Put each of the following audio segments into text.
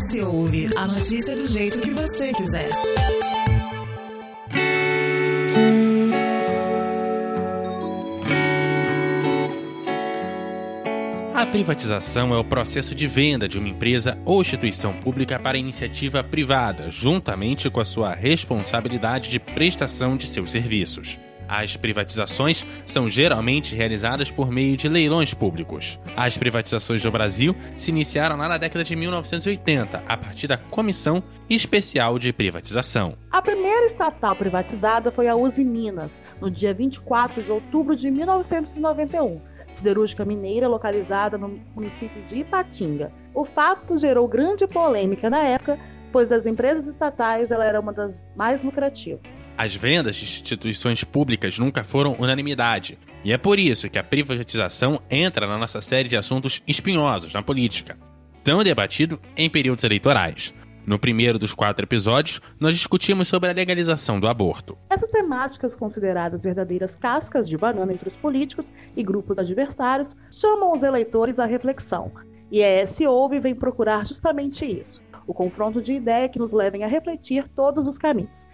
Se Ouve, a notícia do jeito que você quiser. A privatização é o processo de venda de uma empresa ou instituição pública para iniciativa privada, juntamente com a sua responsabilidade de prestação de seus serviços. As privatizações são geralmente realizadas por meio de leilões públicos. As privatizações do Brasil se iniciaram lá na década de 1980, a partir da Comissão Especial de Privatização. A primeira estatal privatizada foi a Uzi Minas, no dia 24 de outubro de 1991 siderúrgica mineira localizada no município de Ipatinga. O fato gerou grande polêmica na época, pois das empresas estatais ela era uma das mais lucrativas. As vendas de instituições públicas nunca foram unanimidade, e é por isso que a privatização entra na nossa série de assuntos espinhosos na política, tão debatido em períodos eleitorais. No primeiro dos quatro episódios, nós discutimos sobre a legalização do aborto. Essas temáticas, consideradas verdadeiras cascas de banana entre os políticos e grupos adversários, chamam os eleitores à reflexão. E a S Ouve vem procurar justamente isso: o confronto de ideia que nos levem a refletir todos os caminhos.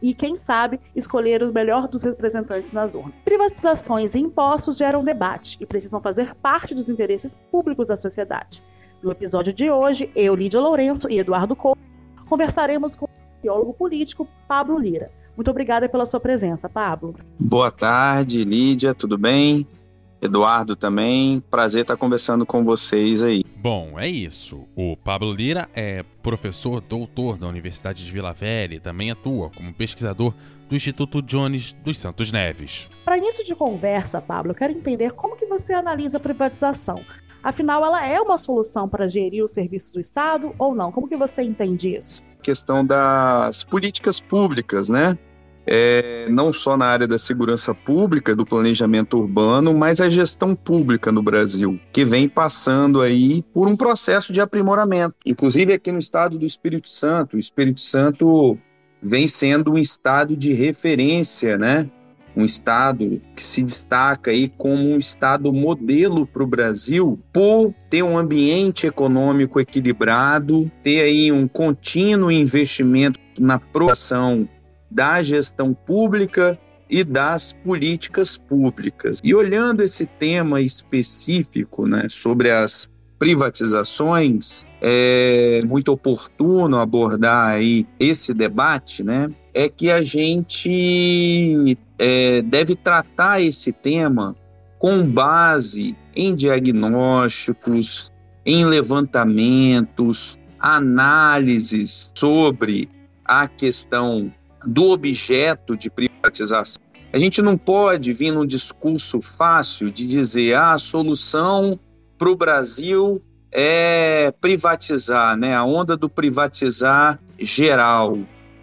E, quem sabe, escolher o melhor dos representantes nas urnas. Privatizações e impostos geram debate e precisam fazer parte dos interesses públicos da sociedade. No episódio de hoje, eu, Lídia Lourenço e Eduardo Couto, conversaremos com o biólogo político Pablo Lira. Muito obrigada pela sua presença, Pablo. Boa tarde, Lídia, tudo bem? Eduardo também, prazer estar conversando com vocês aí. Bom, é isso. O Pablo Lira é professor doutor da Universidade de Vila Velha e também atua como pesquisador do Instituto Jones dos Santos Neves. Para início de conversa, Pablo, eu quero entender como que você analisa a privatização. Afinal, ela é uma solução para gerir os serviços do Estado ou não? Como que você entende isso? Questão das políticas públicas, né? É, não só na área da segurança pública, do planejamento urbano, mas a gestão pública no Brasil, que vem passando aí por um processo de aprimoramento. Inclusive aqui no estado do Espírito Santo, o Espírito Santo vem sendo um estado de referência, né? um estado que se destaca aí como um estado modelo para o Brasil por ter um ambiente econômico equilibrado, ter aí um contínuo investimento na promoção da gestão pública e das políticas públicas. E olhando esse tema específico, né, sobre as privatizações, é muito oportuno abordar aí esse debate, né? É que a gente é, deve tratar esse tema com base em diagnósticos, em levantamentos, análises sobre a questão do objeto de privatização. A gente não pode vir num discurso fácil de dizer ah, a solução para o Brasil é privatizar, né? A onda do privatizar geral.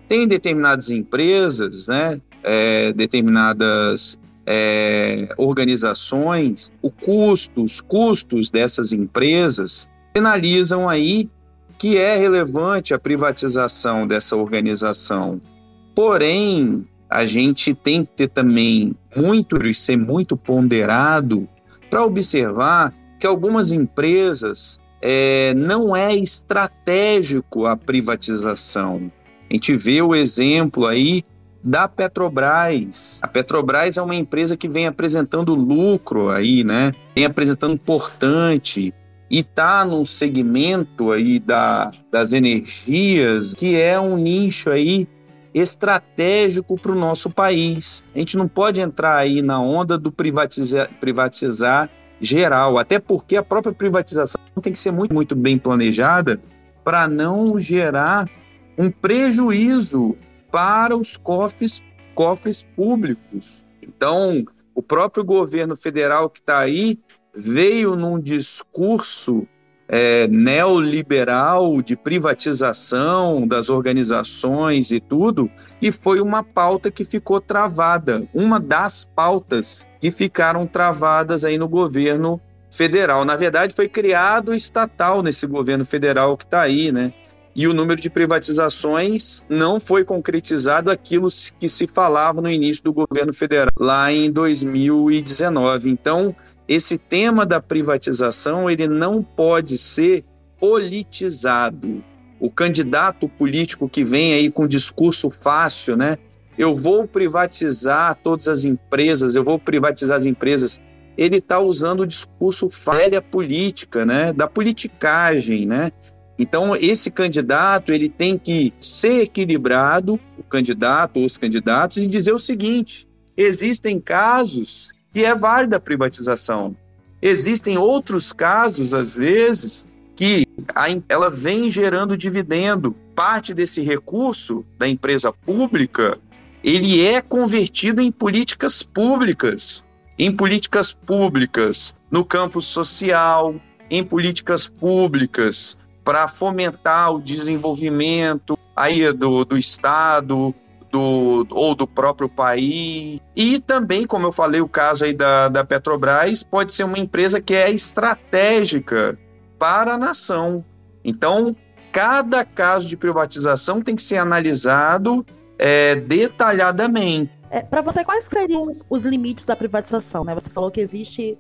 Tem determinadas empresas, né? É, determinadas é, organizações, o custo, os custos dessas empresas sinalizam aí que é relevante a privatização dessa organização. Porém, a gente tem que ter também muito e ser muito ponderado para observar que algumas empresas é, não é estratégico a privatização. A gente vê o exemplo aí da Petrobras. A Petrobras é uma empresa que vem apresentando lucro aí, né? Vem apresentando importante e está num segmento aí da, das energias que é um nicho aí estratégico para o nosso país. A gente não pode entrar aí na onda do privatizar, privatizar geral, até porque a própria privatização tem que ser muito, muito bem planejada para não gerar um prejuízo para os cofres, cofres públicos. Então, o próprio governo federal que está aí veio num discurso é, neoliberal de privatização das organizações e tudo, e foi uma pauta que ficou travada, uma das pautas que ficaram travadas aí no governo federal. Na verdade, foi criado estatal nesse governo federal que está aí, né? E o número de privatizações não foi concretizado aquilo que se falava no início do governo federal, lá em 2019. Então, esse tema da privatização ele não pode ser politizado. o candidato político que vem aí com discurso fácil, né? Eu vou privatizar todas as empresas, eu vou privatizar as empresas. Ele está usando o discurso falha política, né? Da politicagem, né? Então, esse candidato ele tem que ser equilibrado, o candidato ou os candidatos, e dizer o seguinte: existem casos que é válida a privatização. Existem outros casos, às vezes, que a, ela vem gerando dividendo. Parte desse recurso da empresa pública, ele é convertido em políticas públicas, em políticas públicas no campo social, em políticas públicas para fomentar o desenvolvimento aí do, do Estado, do, ou do próprio país. E também, como eu falei, o caso aí da, da Petrobras pode ser uma empresa que é estratégica para a nação. Então, cada caso de privatização tem que ser analisado é, detalhadamente. É, para você, quais seriam os, os, limites da privatização? Né? Você falou que existe.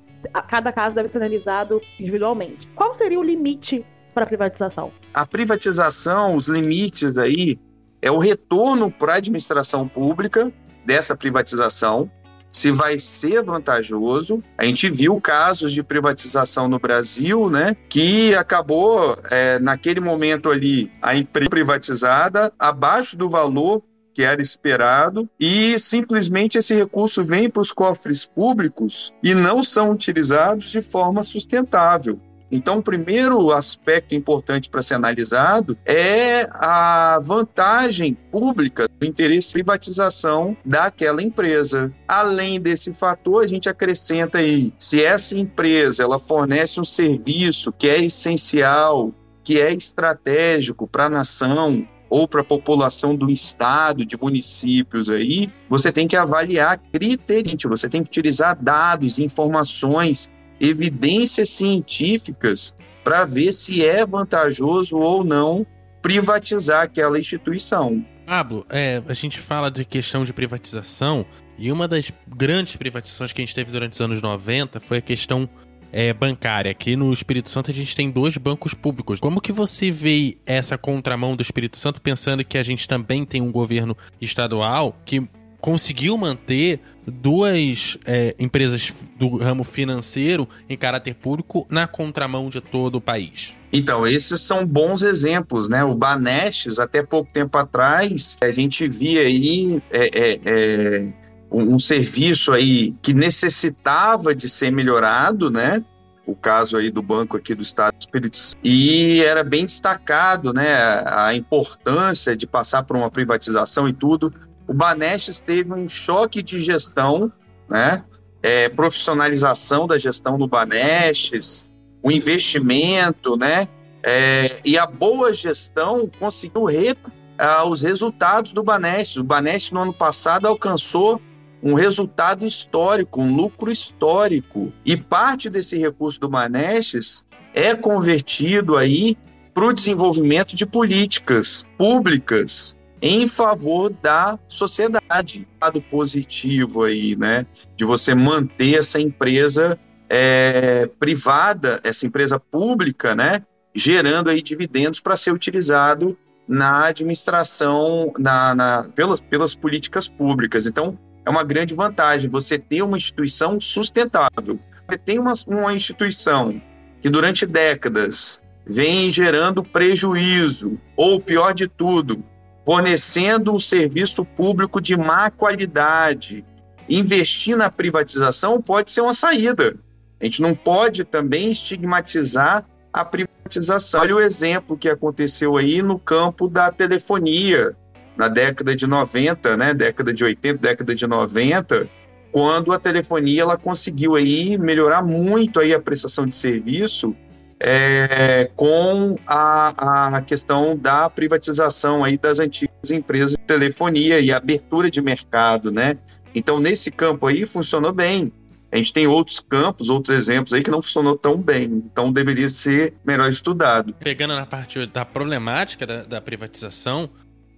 Cada caso deve ser analisado individualmente. Qual seria o limite para a privatização? A privatização, os limites aí, é o retorno para a administração pública dessa privatização, se vai ser vantajoso. A gente viu casos de privatização no Brasil, né, que acabou, é, naquele momento ali, a empresa privatizada abaixo do valor que era esperado e simplesmente esse recurso vem para os cofres públicos e não são utilizados de forma sustentável. Então, o primeiro aspecto importante para ser analisado é a vantagem pública do interesse de privatização daquela empresa. Além desse fator, a gente acrescenta aí, se essa empresa ela fornece um serviço que é essencial, que é estratégico para a nação, ou para a população do estado, de municípios aí, você tem que avaliar criteriosamente, você tem que utilizar dados, informações evidências científicas para ver se é vantajoso ou não privatizar aquela instituição. Pablo, é, a gente fala de questão de privatização e uma das grandes privatizações que a gente teve durante os anos 90 foi a questão é, bancária. Aqui no Espírito Santo a gente tem dois bancos públicos. Como que você vê essa contramão do Espírito Santo, pensando que a gente também tem um governo estadual que conseguiu manter duas é, empresas do ramo financeiro em caráter público na contramão de todo o país. Então, esses são bons exemplos, né? O Banestes, até pouco tempo atrás, a gente via aí é, é, é um, um serviço aí que necessitava de ser melhorado, né? o caso aí do banco aqui do Estado do Espírito Santo. E era bem destacado, né, a importância de passar por uma privatização e tudo o Banestes teve um choque de gestão, né? É, profissionalização da gestão do Banestes, o investimento, né? É, e a boa gestão conseguiu re, uh, os resultados do Banestes. O Banestes no ano passado alcançou um resultado histórico, um lucro histórico. E parte desse recurso do Banestes é convertido aí para o desenvolvimento de políticas públicas em favor da sociedade. Lado positivo aí, né? De você manter essa empresa é, privada, essa empresa pública, né? Gerando aí dividendos para ser utilizado na administração, na, na, pelas, pelas políticas públicas. Então, é uma grande vantagem você ter uma instituição sustentável. Você tem uma, uma instituição que durante décadas vem gerando prejuízo, ou pior de tudo, fornecendo um serviço público de má qualidade. Investir na privatização pode ser uma saída. A gente não pode também estigmatizar a privatização. Olha o exemplo que aconteceu aí no campo da telefonia, na década de 90, né, década de 80, década de 90, quando a telefonia ela conseguiu aí melhorar muito aí a prestação de serviço é, com a, a questão da privatização aí das antigas empresas de telefonia e abertura de mercado, né? Então, nesse campo aí, funcionou bem. A gente tem outros campos, outros exemplos aí que não funcionou tão bem. Então, deveria ser melhor estudado. Pegando na parte da problemática da, da privatização,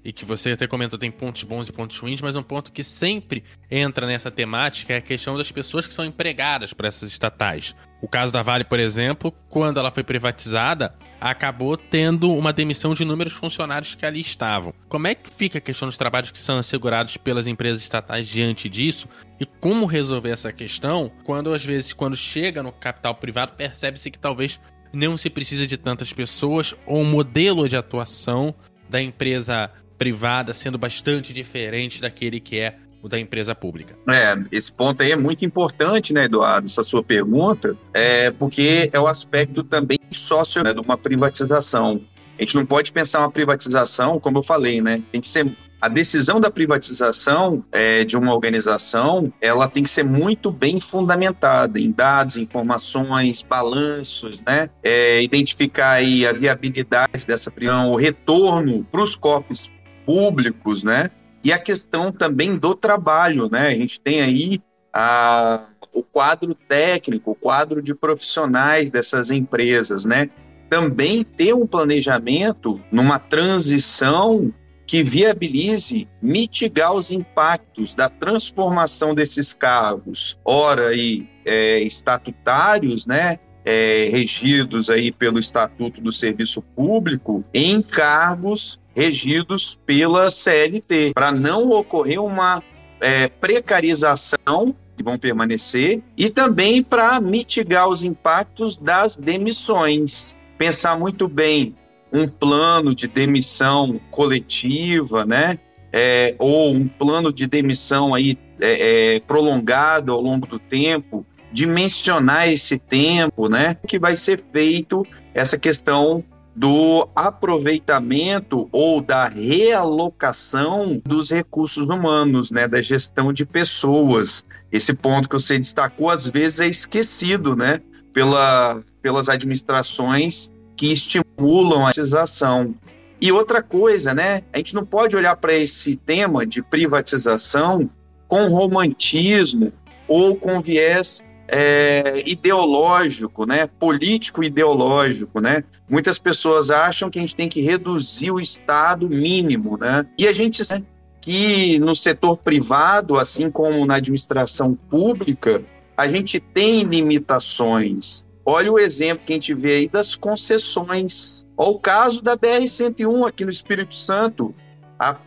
e que você até comentou tem pontos bons e pontos ruins, mas um ponto que sempre entra nessa temática é a questão das pessoas que são empregadas por essas estatais. O caso da Vale, por exemplo, quando ela foi privatizada, acabou tendo uma demissão de inúmeros funcionários que ali estavam. Como é que fica a questão dos trabalhos que são assegurados pelas empresas estatais diante disso? E como resolver essa questão quando, às vezes, quando chega no capital privado, percebe-se que talvez não se precisa de tantas pessoas ou o modelo de atuação da empresa privada sendo bastante diferente daquele que é o da empresa pública. É, esse ponto aí é muito importante, né, Eduardo, essa sua pergunta, é porque é o aspecto também sócio né, de uma privatização. A gente não pode pensar uma privatização, como eu falei, né? Tem que ser a decisão da privatização é, de uma organização, ela tem que ser muito bem fundamentada em dados, informações, balanços, né? É, identificar aí a viabilidade dessa prisão, o retorno para os cofres públicos, né? E a questão também do trabalho, né? A gente tem aí a, o quadro técnico, o quadro de profissionais dessas empresas, né? Também ter um planejamento numa transição que viabilize mitigar os impactos da transformação desses cargos, ora aí é, estatutários, né? É, regidos aí pelo Estatuto do Serviço Público, em cargos regidos pela CLT, para não ocorrer uma é, precarização que vão permanecer e também para mitigar os impactos das demissões. Pensar muito bem um plano de demissão coletiva, né? É, ou um plano de demissão aí é, é, prolongado ao longo do tempo, dimensionar esse tempo, né? Que vai ser feito essa questão do aproveitamento ou da realocação dos recursos humanos, né, da gestão de pessoas. Esse ponto que você destacou às vezes é esquecido, né, pela, pelas administrações que estimulam a privatização. E outra coisa, né, a gente não pode olhar para esse tema de privatização com romantismo ou com viés é, ideológico, né, político ideológico, né? Muitas pessoas acham que a gente tem que reduzir o Estado mínimo, né? E a gente sabe que no setor privado, assim como na administração pública, a gente tem limitações. Olha o exemplo que a gente vê aí das concessões. Olha o caso da BR-101 aqui no Espírito Santo.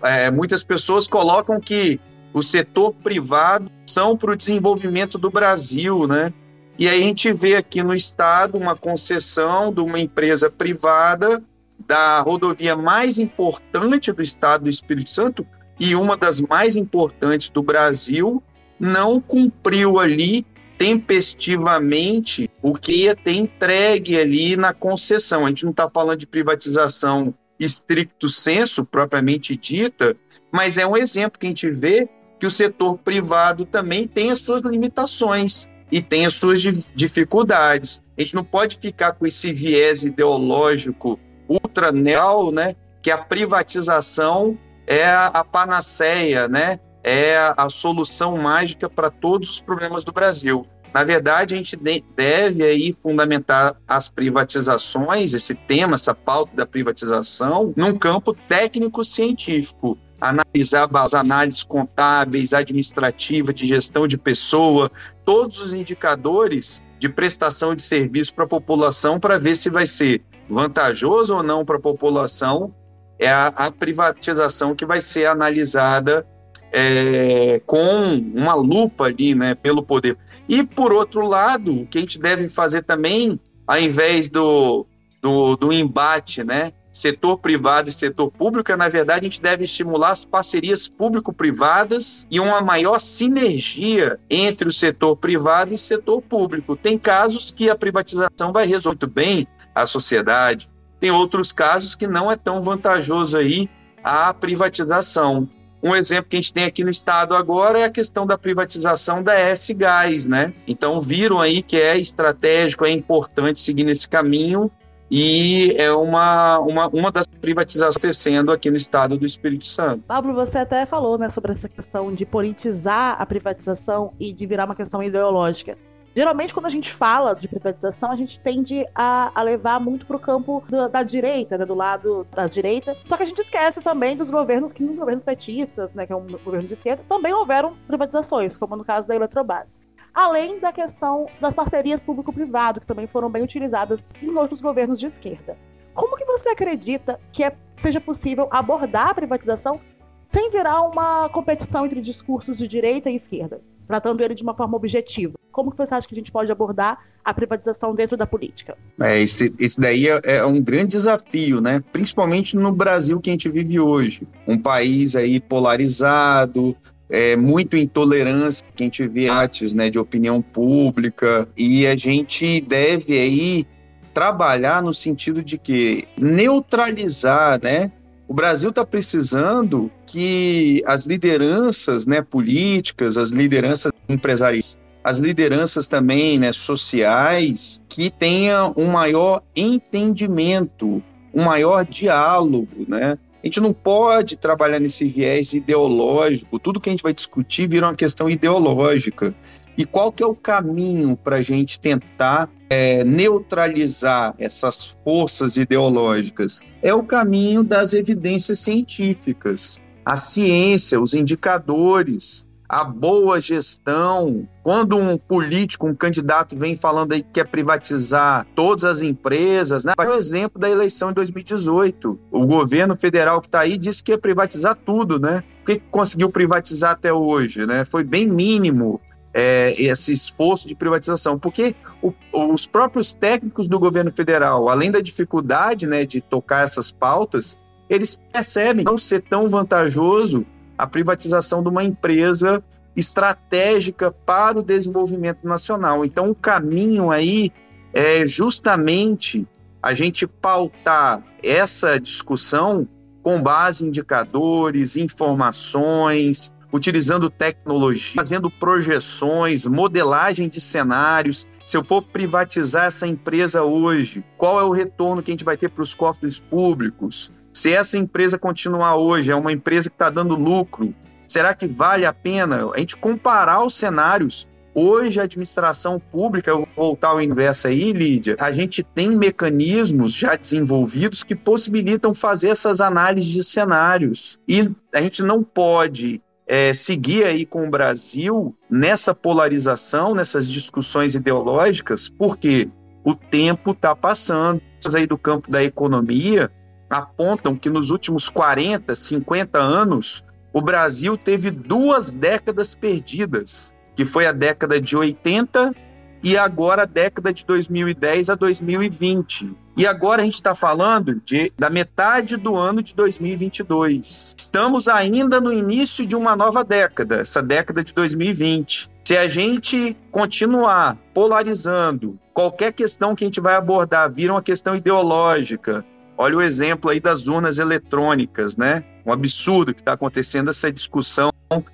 é, muitas pessoas colocam que o setor privado são para o desenvolvimento do Brasil, né? E aí a gente vê aqui no estado uma concessão de uma empresa privada da rodovia mais importante do estado do Espírito Santo e uma das mais importantes do Brasil, não cumpriu ali tempestivamente o que ia ter entregue ali na concessão. A gente não está falando de privatização estricto senso, propriamente dita, mas é um exemplo que a gente vê que o setor privado também tem as suas limitações e tem as suas dificuldades. A gente não pode ficar com esse viés ideológico ultra neal, né? Que a privatização é a panaceia, né? É a solução mágica para todos os problemas do Brasil. Na verdade, a gente deve aí fundamentar as privatizações, esse tema, essa pauta da privatização, num campo técnico-científico analisar as análises contábeis, administrativas, de gestão de pessoa, todos os indicadores de prestação de serviço para a população para ver se vai ser vantajoso ou não para a população é a, a, privatização que vai ser analisada é, com uma lupa ali, né, pelo poder. E por outro lado, o que a gente deve fazer também, ao invés do, do, do embate, né, setor privado e setor público, na verdade, a gente deve estimular as parcerias público-privadas e uma maior sinergia entre o setor privado e setor público. Tem casos que a privatização vai resolver muito bem a sociedade, tem outros casos que não é tão vantajoso aí a privatização. Um exemplo que a gente tem aqui no estado agora é a questão da privatização da S-Gás, né? Então viram aí que é estratégico, é importante seguir nesse caminho e é uma, uma, uma das privatizações acontecendo aqui no estado do Espírito Santo. Pablo, você até falou né, sobre essa questão de politizar a privatização e de virar uma questão ideológica. Geralmente, quando a gente fala de privatização, a gente tende a, a levar muito para o campo do, da direita, né, do lado da direita. Só que a gente esquece também dos governos que, nos governos petistas, né, que é um governo de esquerda, também houveram privatizações, como no caso da Eletrobras além da questão das parcerias público-privado, que também foram bem utilizadas em outros governos de esquerda. Como que você acredita que é, seja possível abordar a privatização sem virar uma competição entre discursos de direita e esquerda, tratando ele de uma forma objetiva? Como que você acha que a gente pode abordar a privatização dentro da política? É, esse, esse daí é, é, um grande desafio, né? Principalmente no Brasil que a gente vive hoje. Um país aí polarizado, é, muito intolerância que a gente vê antes, né, de opinião pública, e a gente deve aí trabalhar no sentido de que neutralizar, né, o Brasil está precisando que as lideranças né, políticas, as lideranças empresariais, as lideranças também né, sociais, que tenham um maior entendimento, um maior diálogo, né? A gente não pode trabalhar nesse viés ideológico. Tudo que a gente vai discutir vira uma questão ideológica. E qual que é o caminho para a gente tentar é, neutralizar essas forças ideológicas? É o caminho das evidências científicas, a ciência, os indicadores, a boa gestão. Quando um político, um candidato vem falando aí que quer privatizar todas as empresas, né? O exemplo da eleição de 2018. O governo federal que está aí disse que ia privatizar tudo, né? O que conseguiu privatizar até hoje, né? Foi bem mínimo. É, esse esforço de privatização, porque o, os próprios técnicos do governo federal, além da dificuldade né, de tocar essas pautas, eles percebem não ser tão vantajoso a privatização de uma empresa estratégica para o desenvolvimento nacional. Então, o caminho aí é justamente a gente pautar essa discussão com base em indicadores, informações, utilizando tecnologia, fazendo projeções, modelagem de cenários. Se eu for privatizar essa empresa hoje, qual é o retorno que a gente vai ter para os cofres públicos? Se essa empresa continuar hoje, é uma empresa que está dando lucro, será que vale a pena a gente comparar os cenários? Hoje, a administração pública, eu vou voltar ao inverso aí, Lídia, a gente tem mecanismos já desenvolvidos que possibilitam fazer essas análises de cenários. E a gente não pode é, seguir aí com o Brasil nessa polarização, nessas discussões ideológicas, porque o tempo está passando. Aí do campo da economia, apontam que nos últimos 40, 50 anos, o Brasil teve duas décadas perdidas, que foi a década de 80 e agora a década de 2010 a 2020. E agora a gente está falando de, da metade do ano de 2022. Estamos ainda no início de uma nova década, essa década de 2020. Se a gente continuar polarizando, qualquer questão que a gente vai abordar vira uma questão ideológica, Olha o exemplo aí das urnas eletrônicas, né? Um absurdo que está acontecendo essa discussão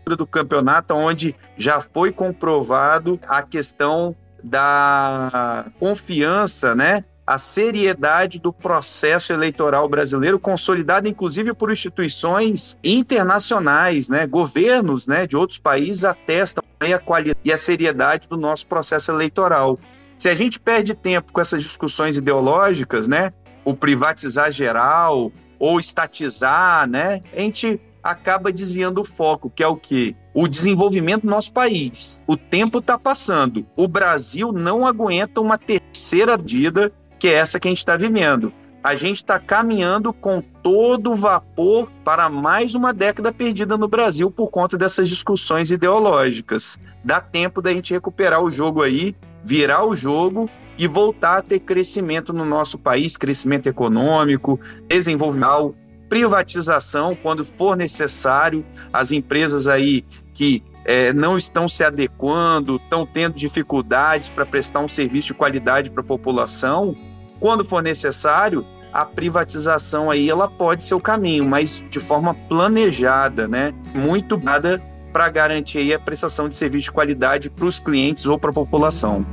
do campeonato, onde já foi comprovado a questão da confiança, né? A seriedade do processo eleitoral brasileiro, consolidado inclusive por instituições internacionais, né? Governos, né? De outros países atestam a qualidade e a seriedade do nosso processo eleitoral. Se a gente perde tempo com essas discussões ideológicas, né? O privatizar geral ou estatizar, né? A gente acaba desviando o foco, que é o quê? O desenvolvimento do nosso país. O tempo está passando. O Brasil não aguenta uma terceira medida, que é essa que a gente está vivendo. A gente está caminhando com todo vapor para mais uma década perdida no Brasil por conta dessas discussões ideológicas. Dá tempo da gente recuperar o jogo aí, virar o jogo e voltar a ter crescimento no nosso país, crescimento econômico, desenvolvimento, privatização quando for necessário, as empresas aí que é, não estão se adequando, estão tendo dificuldades para prestar um serviço de qualidade para a população, quando for necessário, a privatização aí ela pode ser o caminho, mas de forma planejada, né? Muito nada para garantir a prestação de serviço de qualidade para os clientes ou para a população.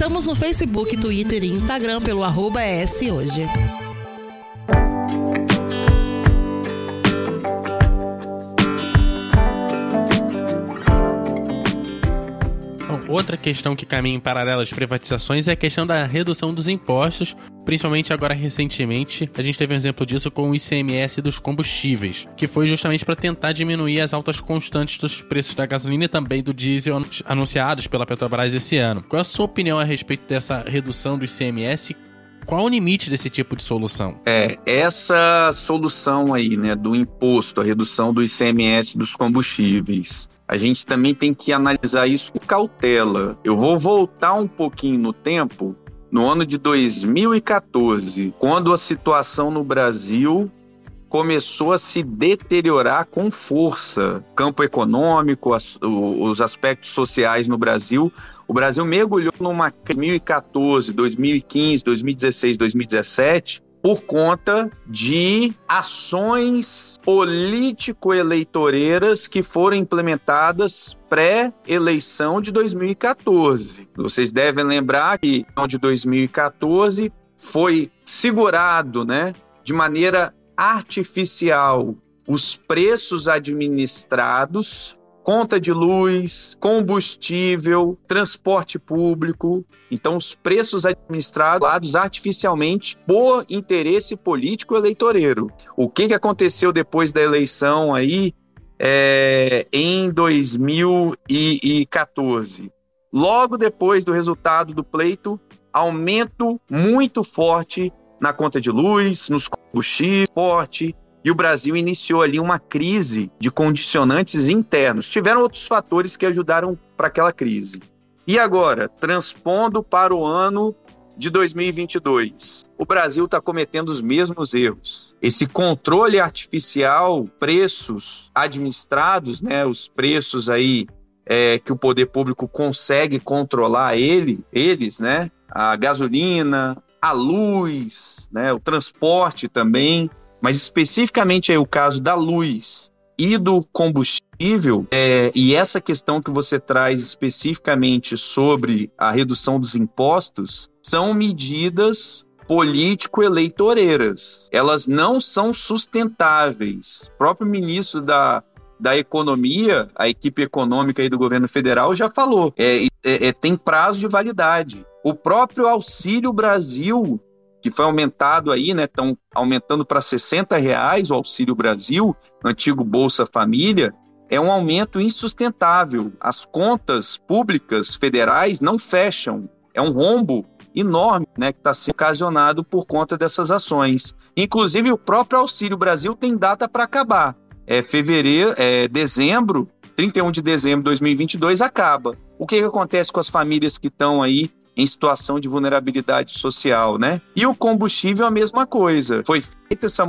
Estamos no Facebook, Twitter e Instagram pelo arroba hoje. Outra questão que caminha em paralelo às privatizações é a questão da redução dos impostos, principalmente agora recentemente. A gente teve um exemplo disso com o ICMS dos combustíveis, que foi justamente para tentar diminuir as altas constantes dos preços da gasolina e também do diesel anunciados pela Petrobras esse ano. Qual é a sua opinião a respeito dessa redução do ICMS qual o limite desse tipo de solução? É, essa solução aí, né, do imposto, a redução do ICMS dos combustíveis, a gente também tem que analisar isso com cautela. Eu vou voltar um pouquinho no tempo, no ano de 2014, quando a situação no Brasil começou a se deteriorar com força. Campo econômico, as, os aspectos sociais no Brasil. O Brasil mergulhou numa 2014, 2015, 2016, 2017 por conta de ações político-eleitoreiras que foram implementadas pré-eleição de 2014. Vocês devem lembrar que de 2014 foi segurado, né, de maneira artificial os preços administrados, conta de luz, combustível, transporte público. Então, os preços administrados artificialmente por interesse político eleitoreiro. O que, que aconteceu depois da eleição aí é, em 2014? Logo depois do resultado do pleito, aumento muito forte na conta de luz, nos combustíveis, porte, e o Brasil iniciou ali uma crise de condicionantes internos. Tiveram outros fatores que ajudaram para aquela crise. E agora, transpondo para o ano de 2022, o Brasil está cometendo os mesmos erros. Esse controle artificial, preços administrados, né, os preços aí é, que o poder público consegue controlar ele, eles, né, a gasolina, a luz, né, o transporte também, mas especificamente aí o caso da luz e do combustível, é, e essa questão que você traz especificamente sobre a redução dos impostos, são medidas político-eleitoreiras. Elas não são sustentáveis. O próprio ministro da, da Economia, a equipe econômica aí do governo federal já falou, é, é, é tem prazo de validade. O próprio Auxílio Brasil, que foi aumentado aí, né? Estão aumentando para 60 reais o Auxílio Brasil, antigo Bolsa Família, é um aumento insustentável. As contas públicas federais não fecham. É um rombo enorme, né, que está sendo ocasionado por conta dessas ações. Inclusive, o próprio Auxílio Brasil tem data para acabar. É fevereiro, é dezembro, 31 de dezembro de 2022 acaba. O que, que acontece com as famílias que estão aí em situação de vulnerabilidade social, né? E o combustível a mesma coisa. Foi feita essa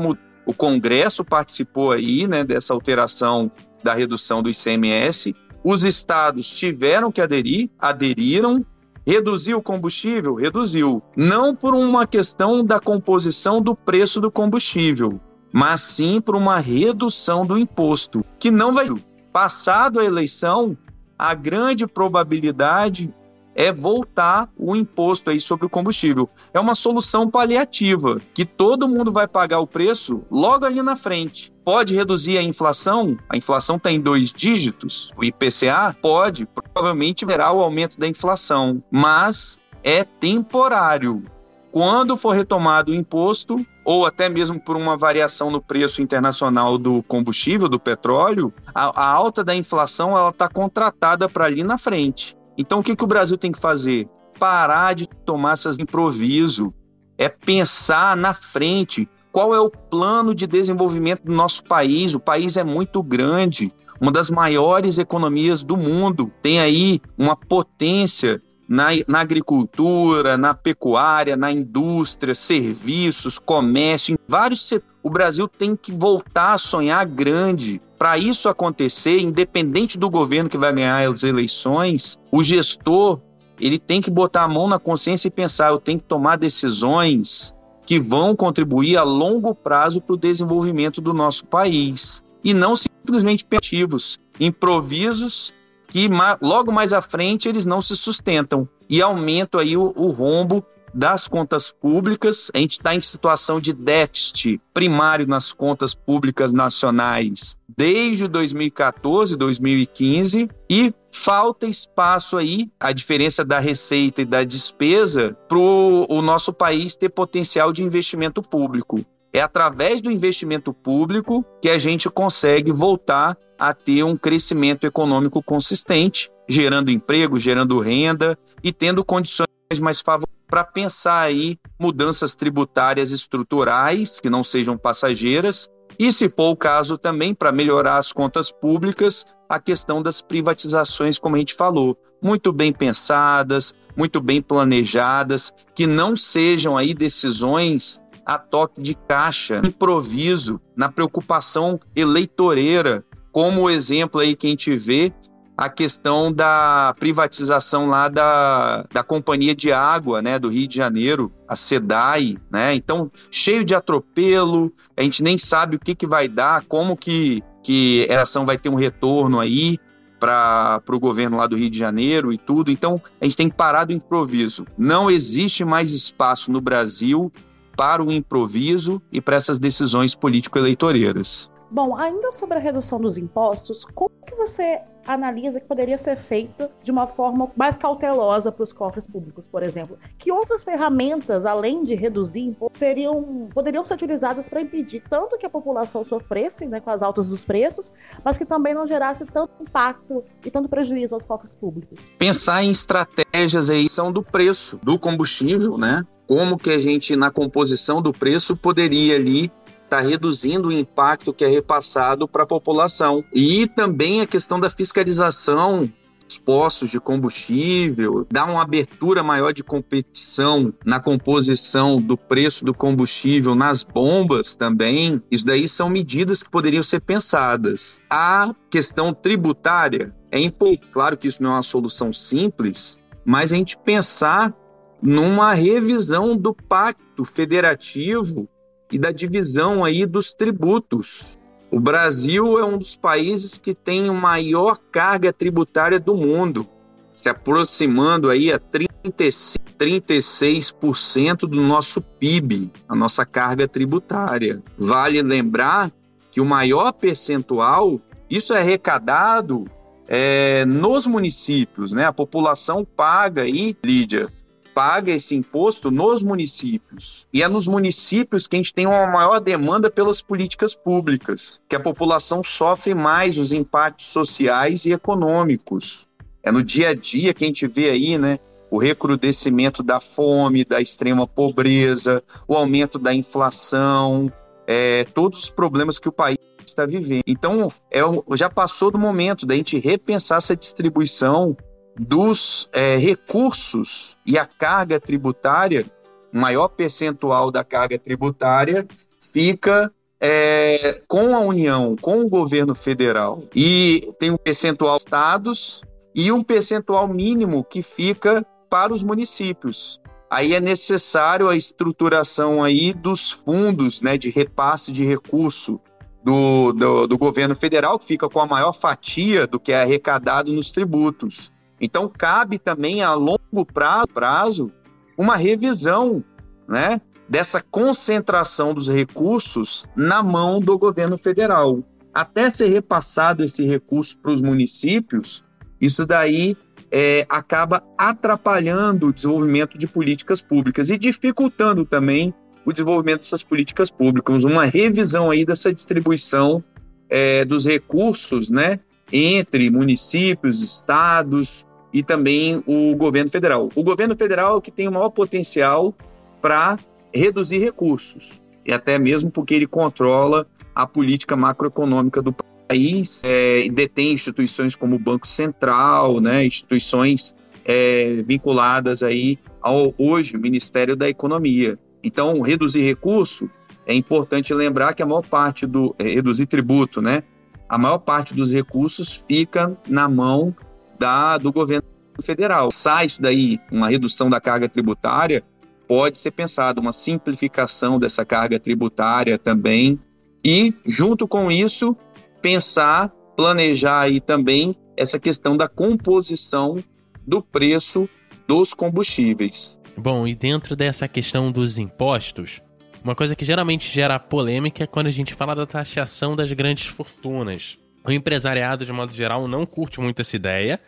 o Congresso participou aí, né, dessa alteração da redução do ICMS. Os estados tiveram que aderir, aderiram. Reduziu o combustível? Reduziu. Não por uma questão da composição do preço do combustível, mas sim por uma redução do imposto, que não vai. Passado a eleição, a grande probabilidade é voltar o imposto aí sobre o combustível. É uma solução paliativa, que todo mundo vai pagar o preço logo ali na frente. Pode reduzir a inflação? A inflação está em dois dígitos. O IPCA pode, provavelmente verá o aumento da inflação, mas é temporário. Quando for retomado o imposto, ou até mesmo por uma variação no preço internacional do combustível, do petróleo, a, a alta da inflação ela está contratada para ali na frente. Então, o que, que o Brasil tem que fazer? Parar de tomar essas improviso, é pensar na frente. Qual é o plano de desenvolvimento do nosso país? O país é muito grande, uma das maiores economias do mundo. Tem aí uma potência na, na, agricultura, na pecuária, na indústria, serviços, comércio, em vários setores. O Brasil tem que voltar a sonhar grande. Para isso acontecer, independente do governo que vai ganhar as eleições, o gestor ele tem que botar a mão na consciência e pensar: eu tenho que tomar decisões que vão contribuir a longo prazo para o desenvolvimento do nosso país. E não simplesmente ativos, improvisos que logo mais à frente eles não se sustentam e aumenta aí o, o rombo das contas públicas. A gente está em situação de déficit primário nas contas públicas nacionais desde 2014, 2015 e falta espaço aí, a diferença da receita e da despesa, para o nosso país ter potencial de investimento público. É através do investimento público que a gente consegue voltar a ter um crescimento econômico consistente, gerando emprego, gerando renda e tendo condições mais favoráveis para pensar aí mudanças tributárias estruturais que não sejam passageiras e, se for o caso, também para melhorar as contas públicas, a questão das privatizações, como a gente falou, muito bem pensadas, muito bem planejadas, que não sejam aí decisões a toque de caixa, improviso, na preocupação eleitoreira, como o exemplo aí que a gente vê a questão da privatização lá da, da companhia de água, né, do Rio de Janeiro, a SEDAI, né? Então, cheio de atropelo, a gente nem sabe o que, que vai dar, como que, que a ação vai ter um retorno aí para o governo lá do Rio de Janeiro e tudo. Então, a gente tem que parar do improviso. Não existe mais espaço no Brasil para o improviso e para essas decisões político-eleitoreiras. Bom, ainda sobre a redução dos impostos, como que você analisa que poderia ser feita de uma forma mais cautelosa para os cofres públicos, por exemplo? Que outras ferramentas, além de reduzir seriam, poderiam ser utilizadas para impedir tanto que a população sofresse né, com as altas dos preços, mas que também não gerasse tanto impacto e tanto prejuízo aos cofres públicos? Pensar em estratégias aí são do preço do combustível, né? Como que a gente, na composição do preço, poderia ali está reduzindo o impacto que é repassado para a população. E também a questão da fiscalização dos postos de combustível, dar uma abertura maior de competição na composição do preço do combustível nas bombas também. Isso daí são medidas que poderiam ser pensadas. A questão tributária é importante. Claro que isso não é uma solução simples, mas a gente pensar numa revisão do pacto federativo e da divisão aí dos tributos. O Brasil é um dos países que tem a maior carga tributária do mundo, se aproximando aí a 35, 36% do nosso PIB, a nossa carga tributária. Vale lembrar que o maior percentual, isso é arrecadado é, nos municípios, né? A população paga aí, Lídia, paga esse imposto nos municípios. E é nos municípios que a gente tem uma maior demanda pelas políticas públicas, que a população sofre mais os impactos sociais e econômicos. É no dia a dia que a gente vê aí, né? O recrudescimento da fome, da extrema pobreza, o aumento da inflação, é, todos os problemas que o país está vivendo. Então, é, já passou do momento da gente repensar essa distribuição dos é, recursos e a carga tributária, maior percentual da carga tributária fica é, com a União, com o governo federal. E tem um percentual estados e um percentual mínimo que fica para os municípios. Aí é necessário a estruturação aí dos fundos né, de repasse de recurso do, do, do governo federal, que fica com a maior fatia do que é arrecadado nos tributos. Então, cabe também a longo prazo uma revisão né, dessa concentração dos recursos na mão do governo federal. Até ser repassado esse recurso para os municípios, isso daí é, acaba atrapalhando o desenvolvimento de políticas públicas e dificultando também o desenvolvimento dessas políticas públicas. Uma revisão aí dessa distribuição é, dos recursos né, entre municípios, estados, e também o governo federal. O governo federal é que tem o maior potencial para reduzir recursos, e até mesmo porque ele controla a política macroeconômica do país, é, detém instituições como o Banco Central, né, instituições é, vinculadas aí ao hoje Ministério da Economia. Então, reduzir recurso é importante lembrar que a maior parte do é, reduzir tributo, né? A maior parte dos recursos fica na mão da, do governo federal. Sai isso daí, uma redução da carga tributária, pode ser pensado uma simplificação dessa carga tributária também e, junto com isso, pensar, planejar aí também essa questão da composição do preço dos combustíveis. Bom, e dentro dessa questão dos impostos, uma coisa que geralmente gera polêmica é quando a gente fala da taxação das grandes fortunas. O empresariado, de modo geral, não curte muito essa ideia,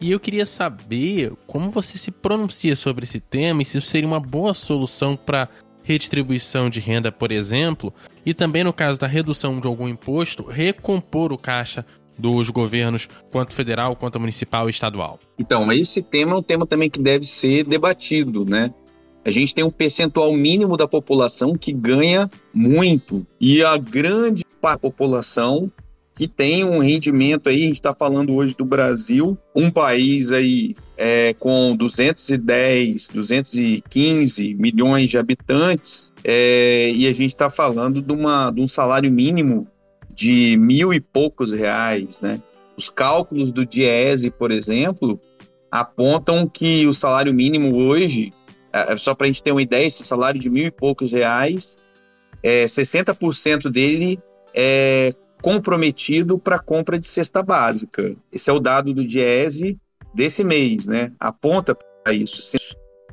E eu queria saber como você se pronuncia sobre esse tema e se isso seria uma boa solução para redistribuição de renda, por exemplo, e também no caso da redução de algum imposto, recompor o caixa dos governos, quanto federal, quanto municipal e estadual. Então, esse tema é um tema também que deve ser debatido, né? A gente tem um percentual mínimo da população que ganha muito e a grande população que tem um rendimento aí, a gente está falando hoje do Brasil, um país aí é, com 210, 215 milhões de habitantes, é, e a gente está falando de, uma, de um salário mínimo de mil e poucos reais, né? Os cálculos do Diese, por exemplo, apontam que o salário mínimo hoje, é, só para a gente ter uma ideia, esse salário de mil e poucos reais, é, 60% dele é comprometido para compra de cesta básica. Esse é o dado do Diese desse mês, né? Aponta para isso.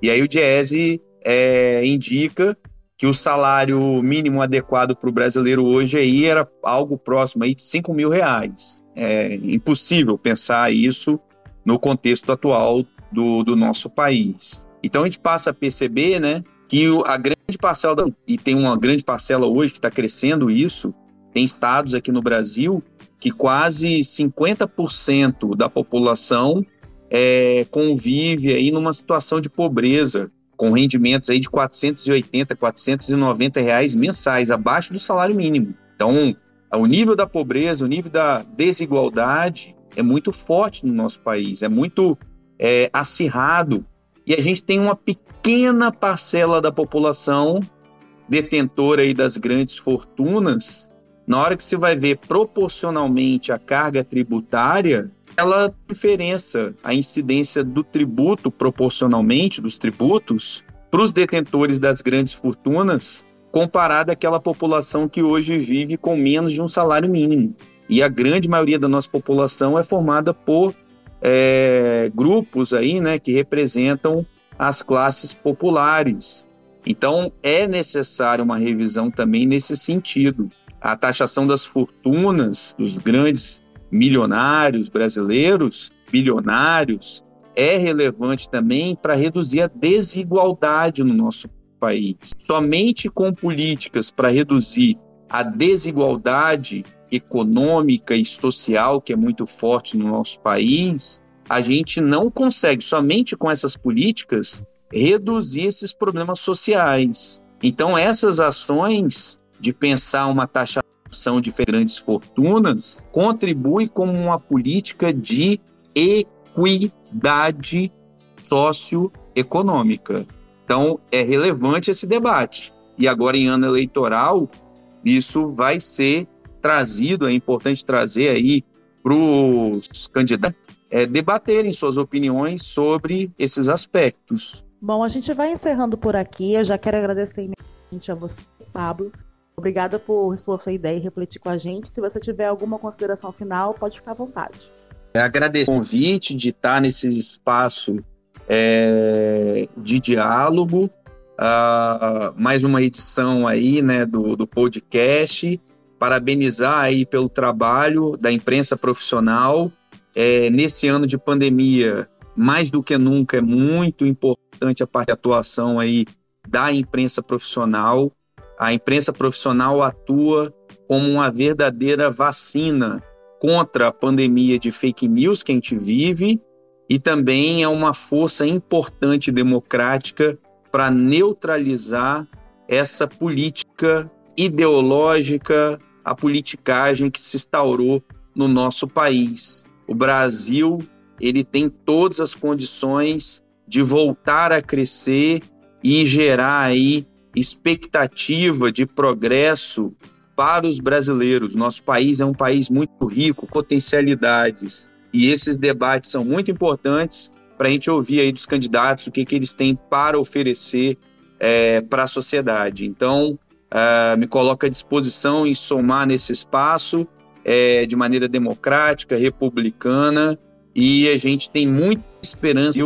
E aí o Diese é, indica que o salário mínimo adequado para o brasileiro hoje aí era algo próximo aí de 5 mil reais. É impossível pensar isso no contexto atual do, do nosso país. Então a gente passa a perceber, né, que a grande parcela, e tem uma grande parcela hoje que está crescendo isso, tem estados aqui no Brasil que quase 50% da população é, convive aí numa situação de pobreza, com rendimentos aí de 480, 490 reais mensais, abaixo do salário mínimo. Então, o nível da pobreza, o nível da desigualdade é muito forte no nosso país, é muito é, acirrado. E a gente tem uma pequena parcela da população detentora aí das grandes fortunas na hora que você vai ver proporcionalmente a carga tributária, ela diferença a incidência do tributo proporcionalmente dos tributos para os detentores das grandes fortunas comparada àquela população que hoje vive com menos de um salário mínimo. E a grande maioria da nossa população é formada por é, grupos aí, né, que representam as classes populares. Então é necessária uma revisão também nesse sentido a taxação das fortunas dos grandes milionários brasileiros, bilionários, é relevante também para reduzir a desigualdade no nosso país. Somente com políticas para reduzir a desigualdade econômica e social que é muito forte no nosso país, a gente não consegue, somente com essas políticas, reduzir esses problemas sociais. Então, essas ações de pensar uma taxação de grandes fortunas contribui como uma política de equidade socioeconômica. Então, é relevante esse debate. E agora, em ano eleitoral, isso vai ser trazido, é importante trazer aí para os candidatos é, debaterem suas opiniões sobre esses aspectos. Bom, a gente vai encerrando por aqui. Eu já quero agradecer imensamente a você, Pablo, Obrigada por sua, sua ideia e refletir com a gente. Se você tiver alguma consideração final, pode ficar à vontade. Agradeço o convite de estar nesse espaço é, de diálogo. Uh, mais uma edição aí, né, do, do podcast. Parabenizar aí pelo trabalho da imprensa profissional. É, nesse ano de pandemia, mais do que nunca, é muito importante a parte de atuação aí da imprensa profissional. A imprensa profissional atua como uma verdadeira vacina contra a pandemia de fake news que a gente vive e também é uma força importante democrática para neutralizar essa política ideológica, a politicagem que se instaurou no nosso país. O Brasil, ele tem todas as condições de voltar a crescer e gerar aí expectativa de progresso para os brasileiros. Nosso país é um país muito rico, potencialidades. E esses debates são muito importantes para a gente ouvir aí dos candidatos o que, que eles têm para oferecer é, para a sociedade. Então, uh, me coloco à disposição em somar nesse espaço é, de maneira democrática, republicana, e a gente tem muita esperança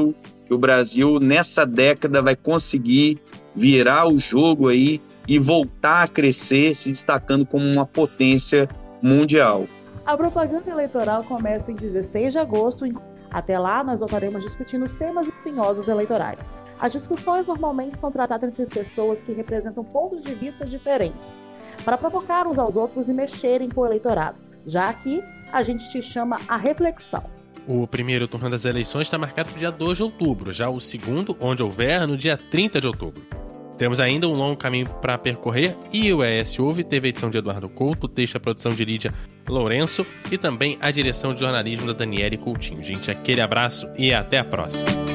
que o Brasil, nessa década, vai conseguir virar o jogo aí e voltar a crescer, se destacando como uma potência mundial. A propaganda eleitoral começa em 16 de agosto. Até lá, nós voltaremos discutindo os temas espinhosos eleitorais. As discussões normalmente são tratadas entre pessoas que representam pontos de vista diferentes, para provocar uns aos outros e mexerem com o eleitorado. Já aqui, a gente te chama a reflexão. O primeiro turno das eleições está marcado para o dia 2 de outubro, já o segundo, onde houver, no dia 30 de outubro. Temos ainda um longo caminho para percorrer e o ES Ouve teve a edição de Eduardo Couto, texto a produção de Lídia Lourenço e também a direção de jornalismo da Daniele Coutinho. Gente, aquele abraço e até a próxima.